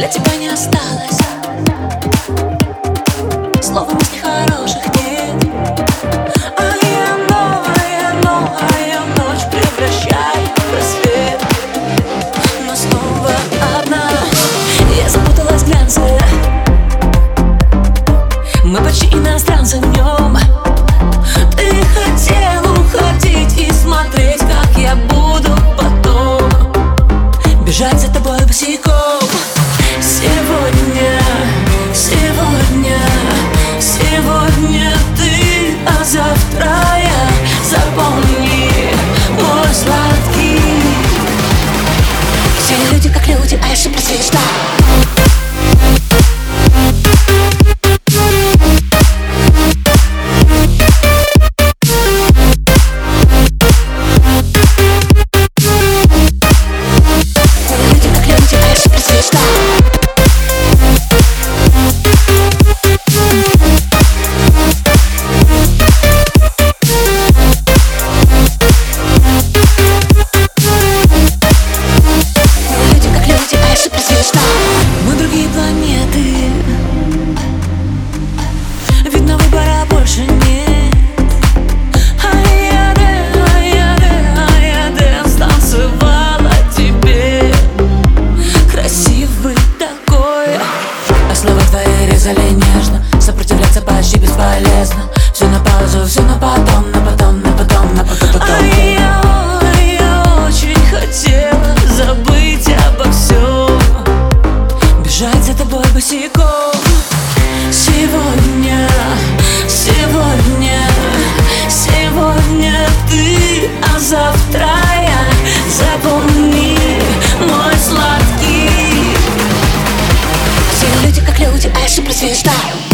Для тебя не осталось. Слова мысли хороших нет. А я новая, новая ночь Превращаю в рассвет. Но снова одна. Я запуталась в глянце. Мы почти иностранцы в нем. Ты хотел уходить и смотреть, как я буду потом. Бежать за тобой босиком Сегодня ты, а завтра я. Запомни мой сладкий. Все люди как люди, а я же просвечна бесполезно. Все на паузу, все на потом, на потом, на потом, на потом, потом. А я, я очень хотела забыть обо всем Бежать за тобой босиком сладкий Все люди как